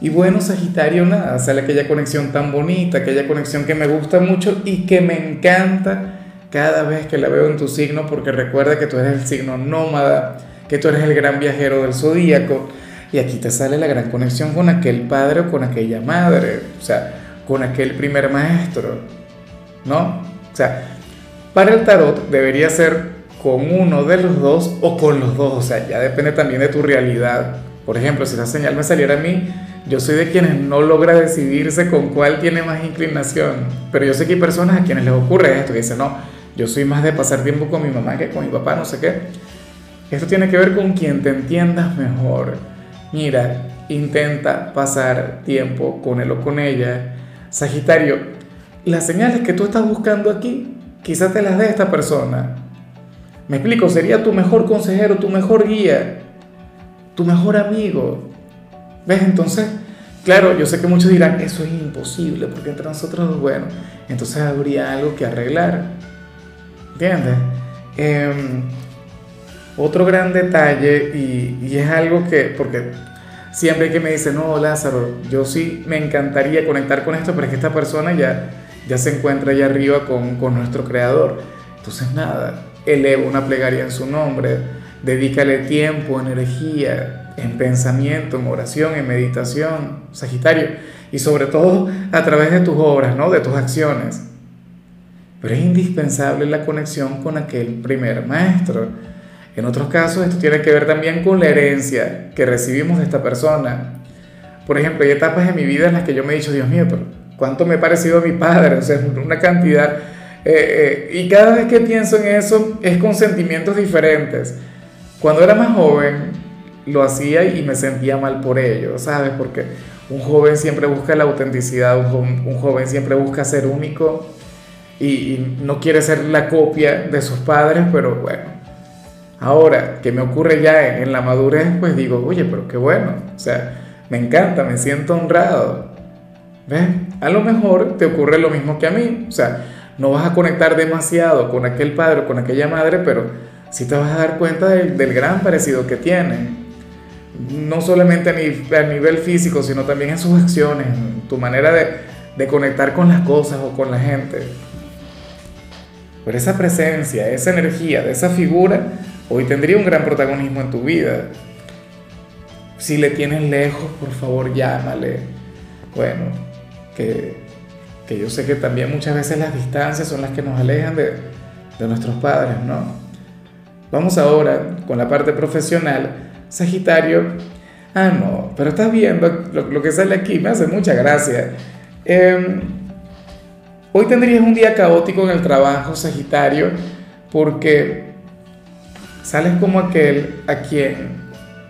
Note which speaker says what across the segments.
Speaker 1: Y bueno, Sagitario, nada, sale aquella conexión tan bonita, aquella conexión que me gusta mucho y que me encanta cada vez que la veo en tu signo, porque recuerda que tú eres el signo nómada, que tú eres el gran viajero del zodíaco, y aquí te sale la gran conexión con aquel padre o con aquella madre, o sea, con aquel primer maestro, ¿no? O sea, para el tarot debería ser con uno de los dos o con los dos, o sea, ya depende también de tu realidad. Por ejemplo, si esa señal me saliera a mí, yo soy de quienes no logra decidirse con cuál tiene más inclinación, pero yo sé que hay personas a quienes les ocurre esto, que dicen, no, yo soy más de pasar tiempo con mi mamá que con mi papá, no sé qué. Esto tiene que ver con quien te entiendas mejor. Mira, intenta pasar tiempo con él o con ella. Sagitario, las señales que tú estás buscando aquí, quizás te las dé esta persona. Me explico, sería tu mejor consejero, tu mejor guía, tu mejor amigo. ¿Ves? Entonces, claro, yo sé que muchos dirán, eso es imposible, porque entre nosotros, bueno, entonces habría algo que arreglar. ¿Entiendes? Em, otro gran detalle, y, es algo que, porque siempre que me dicen, no, Lázaro, yo sí me encantaría conectar con esto, pero es que esta persona ya, ya se encuentra allá arriba con, con nuestro creador. Entonces, nada, eleva una plegaria en su nombre, dedícale tiempo, energía, en pensamiento, en oración, en meditación, Sagitario, y sobre todo a través de tus obras, ¿no? de tus acciones. Pero es indispensable la conexión con aquel primer maestro. En otros casos esto tiene que ver también con la herencia que recibimos de esta persona. Por ejemplo, hay etapas en mi vida en las que yo me he dicho, Dios mío, pero ¿cuánto me he parecido a mi padre? O sea, una cantidad. Eh, eh, y cada vez que pienso en eso es con sentimientos diferentes. Cuando era más joven, lo hacía y me sentía mal por ello, ¿sabes? Porque un joven siempre busca la autenticidad, un joven, siempre busca ser único y, no quiere ser la copia de sus padres, pero bueno. Ahora que me ocurre ya en, la madurez, pues digo, oye, pero qué bueno, o sea, me encanta, me siento honrado. ¿Ves? A lo mejor te ocurre lo mismo que a mí, o sea, no vas a conectar demasiado con aquel padre o con aquella madre, pero sí te vas a dar cuenta del, del gran parecido que tienen no solamente a, nivel físico, sino también en sus acciones, en tu manera de, conectar con las cosas o con la gente. Pero esa presencia, esa energía de esa figura, hoy tendría un gran protagonismo en tu vida. Si le tienes lejos, por favor llámale. Bueno, que, yo sé que también muchas veces las distancias son las que nos alejan de, de nuestros padres, ¿no? Vamos ahora con la parte profesional Sagitario, ah, no, pero estás viendo lo, que sale aquí, me hace mucha gracia. Em, hoy tendrías un día caótico en el trabajo, Sagitario, porque sales como aquel a quien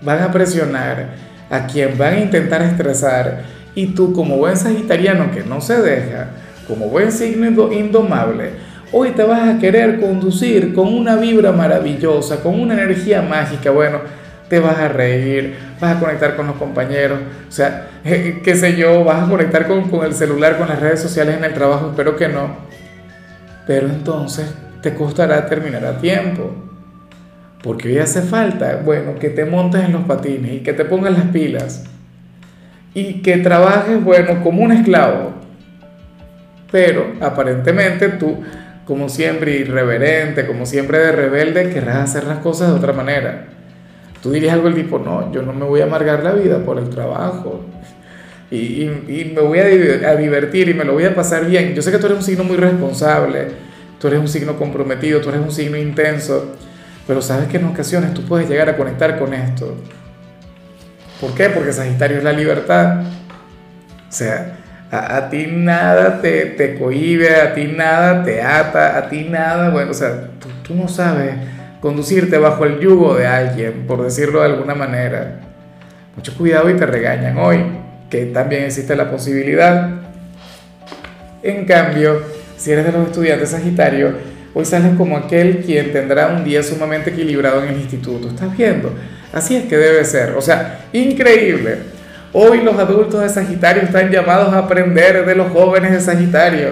Speaker 1: van a presionar, a quien van a intentar estresar, y tú como buen sagitariano que no se deja, como buen signo indomable, hoy te vas a querer conducir con una vibra maravillosa, con una energía mágica, bueno, te vas a reír, vas a conectar con los compañeros, o sea, qué sé yo, vas a conectar con, con, el celular, con las redes sociales en el trabajo, espero que no. Pero entonces te costará terminar a tiempo. Porque hoy hace falta, bueno, que te montes en los patines y que te pongas las pilas. Y que trabajes, bueno, como un esclavo. Pero aparentemente tú, como siempre irreverente, como siempre de rebelde, querrás hacer las cosas de otra manera. Tú dirías algo del tipo, no, yo no me voy a amargar la vida por el trabajo. Y, y, me voy a, a, divertir y me lo voy a pasar bien. Yo sé que tú eres un signo muy responsable, tú eres un signo comprometido, tú eres un signo intenso, pero sabes que en ocasiones tú puedes llegar a conectar con esto. ¿Por qué? Porque Sagitario es la libertad. O sea, a, a ti nada te, te cohibe, a ti nada te ata, a ti nada, bueno, o sea, tú, tú no sabes conducirte bajo el yugo de alguien, por decirlo de alguna manera. Mucho cuidado y te regañan hoy, que también existe la posibilidad. En cambio, si eres de los estudiantes Sagitario, hoy sales como aquel quien tendrá un día sumamente equilibrado en el instituto. ¿Estás viendo? Así es que debe ser. O sea, increíble. Hoy los adultos de Sagitario están llamados a aprender de los jóvenes de Sagitario.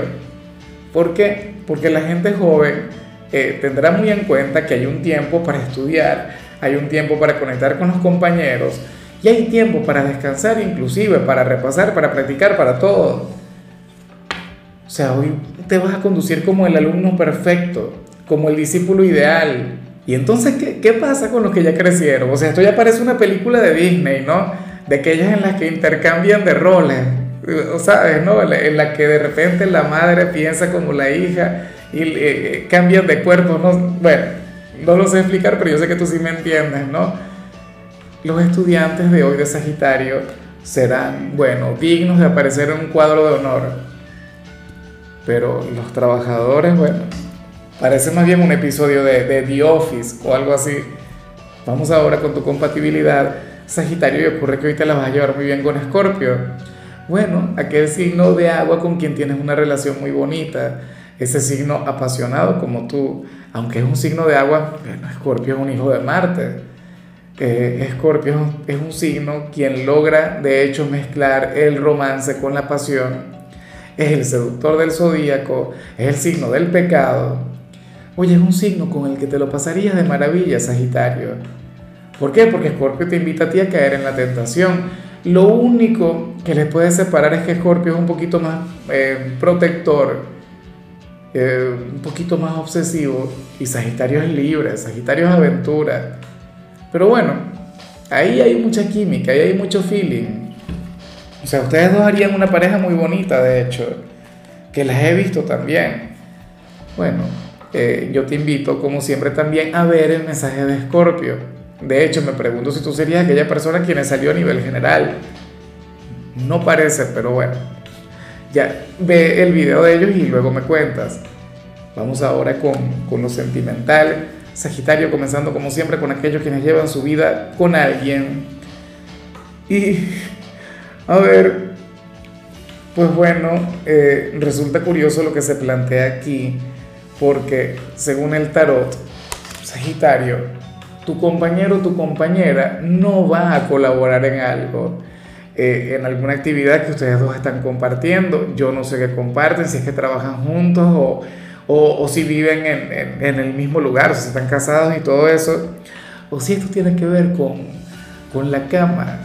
Speaker 1: ¿Por qué? Porque la gente joven eh, tendrá muy en cuenta que hay un tiempo para estudiar, hay un tiempo para conectar con los compañeros y hay tiempo para descansar inclusive, para repasar, para practicar, para todo. O sea, hoy te vas a conducir como el alumno perfecto, como el discípulo ideal. Y entonces, ¿qué, ¿qué, pasa con los que ya crecieron? O sea, esto ya parece una película de Disney, ¿no? De aquellas en las que intercambian de roles, ¿sabes? ¿no? En la que de repente la madre piensa como la hija y eh, cambian de cuerpo, ¿no? Bueno, no lo sé explicar, pero yo sé que tú sí me entiendes, ¿no? Los estudiantes de hoy de Sagitario serán, bueno, dignos de aparecer en un cuadro de honor pero los trabajadores, bueno, parece más bien un episodio de, de The Office o algo así. Vamos ahora con tu compatibilidad, Sagitario, y ocurre que hoy te la vas a llevar muy bien con Escorpio. Bueno, aquel signo de agua con quien tienes una relación muy bonita, ese signo apasionado como tú, aunque es un signo de agua, bueno, Escorpio es un hijo de Marte. Escorpio es un signo quien logra de hecho mezclar el romance con la pasión es el seductor del zodíaco, es el signo del pecado. Oye, es un signo con el que te lo pasarías de maravilla, Sagitario. ¿Por qué? Porque Escorpio te invita a ti a caer en la tentación. Lo único que les puede separar es que Escorpio es un poquito más eh, protector, eh, un poquito más obsesivo, y Sagitario es libre, Sagitario es aventura. Pero bueno, ahí hay mucha química, ahí hay mucho feeling. O sea, ustedes dos harían una pareja muy bonita, de hecho, que las he visto también. Bueno, eh, yo te invito, como siempre, también a ver el mensaje de Escorpio. De hecho, me pregunto si tú serías aquella persona quien salió a nivel general. No parece, pero bueno. Ya, ve el video de ellos y luego me cuentas. Vamos ahora con, con lo sentimental. Sagitario comenzando como siempre con aquellos quienes llevan su vida con alguien. Y a ver, pues bueno, eh, resulta curioso lo que se plantea aquí, porque según el tarot, Sagitario, tu compañero o tu compañera no va a colaborar en algo, eh, en alguna actividad que ustedes dos están compartiendo. Yo no sé qué comparten, si es que trabajan juntos o, o, si viven en, en, el mismo lugar, o si están casados y todo eso, o si esto tiene que ver con, con la cama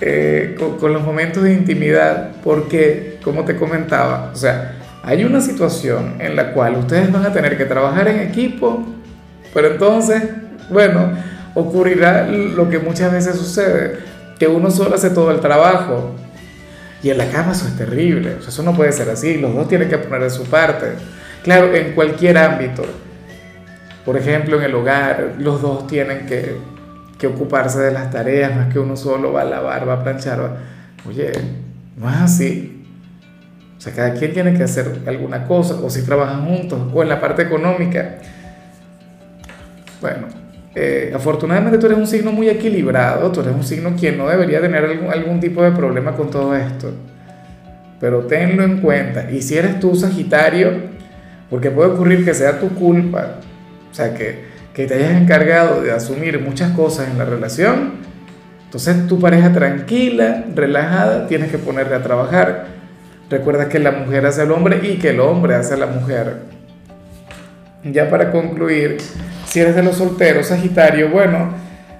Speaker 1: eh, con, los momentos de intimidad, porque, como te comentaba, o sea, hay una situación en la cual ustedes van a tener que trabajar en equipo, pero entonces, bueno, ocurrirá lo que muchas veces sucede, que uno solo hace todo el trabajo. Y en la cama eso es terrible, eso no puede ser así, los dos tienen que poner de su parte. Claro, en cualquier ámbito, por ejemplo, en el hogar, los dos tienen que que ocuparse de las tareas, no es que uno solo va a lavar, va a planchar, oye, no es así. O sea, cada quien tiene que hacer alguna cosa, o si trabajan juntos, o en la parte económica. Bueno, eh, afortunadamente tú eres un signo muy equilibrado, tú eres un signo quien no debería tener algún, algún tipo de problema con todo esto. Pero tenlo en cuenta. Y si eres tú, Sagitario, porque puede ocurrir que sea tu culpa, o sea, que que te hayas encargado de asumir muchas cosas en la relación, entonces tu pareja tranquila, relajada, tienes que ponerle a trabajar. Recuerda que la mujer hace al hombre y que el hombre hace a la mujer. Ya para concluir, si eres de los solteros, Sagitario, bueno,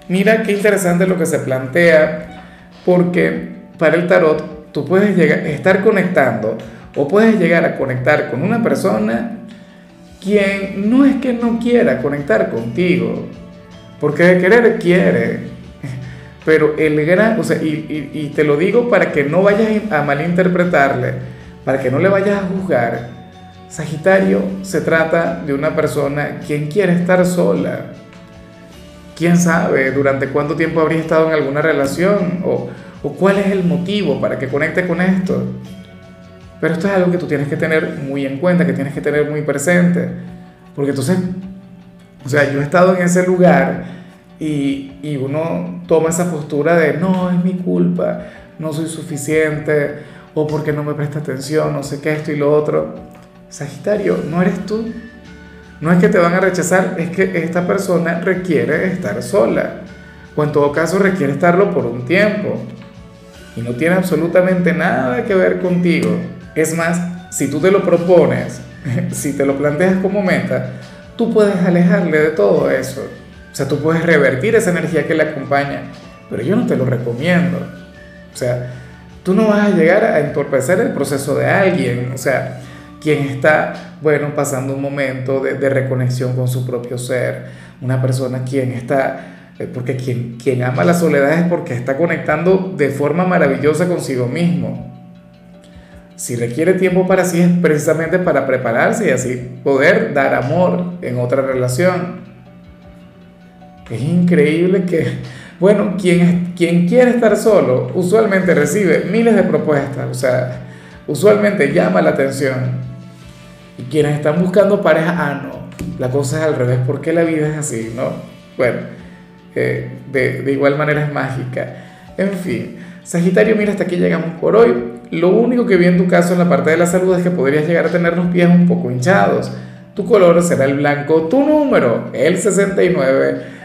Speaker 1: mira qué interesante lo que se plantea, porque para el tarot tú puedes llegar, estar conectando o puedes llegar a conectar con una persona quien no es que no quiera conectar contigo, porque de querer quiere, pero el gran, o sea, y, te lo digo para que no vayas a malinterpretarle, para que no le vayas a juzgar, Sagitario se trata de una persona quien quiere estar sola. ¿Quién sabe durante cuánto tiempo habría estado en alguna relación? ¿O, o cuál es el motivo para que conecte con esto? Pero esto es algo que tú tienes que tener muy en cuenta, que tienes que tener muy presente. Porque entonces, o sea, yo he estado en ese lugar y, y uno toma esa postura de no, es mi culpa, no soy suficiente, o porque no me presta atención, no sé qué, esto y lo otro. Sagitario, no eres tú. No es que te van a rechazar, es que esta persona requiere estar sola, o en todo caso requiere estarlo por un tiempo. Y no tiene absolutamente nada que ver contigo. Es más, si tú te lo propones, si te lo planteas como meta, tú puedes alejarle de todo eso. O sea, tú puedes revertir esa energía que le acompaña, pero yo no te lo recomiendo. O sea, tú no vas a llegar a entorpecer el proceso de alguien. O sea, quien está, bueno, pasando un momento de, de reconexión con su propio ser, una persona quien está, eh, porque quien, quien ama la soledad es porque está conectando de forma maravillosa consigo mismo. Si requiere tiempo para sí es precisamente para prepararse y así poder dar amor en otra relación. Es increíble que, bueno, quien, quien quiere estar solo usualmente recibe miles de propuestas, o sea, usualmente llama la atención. Y quienes están buscando pareja, ah, no, la cosa es al revés, porque la vida es así, ¿no? Bueno, eh, de, de igual manera es mágica. En fin, Sagitario, mira, hasta aquí llegamos por hoy. Lo único que vi en tu caso en la parte de la salud es que podrías llegar a tener los pies un poco hinchados. Tu color será el blanco, tu número, el 69.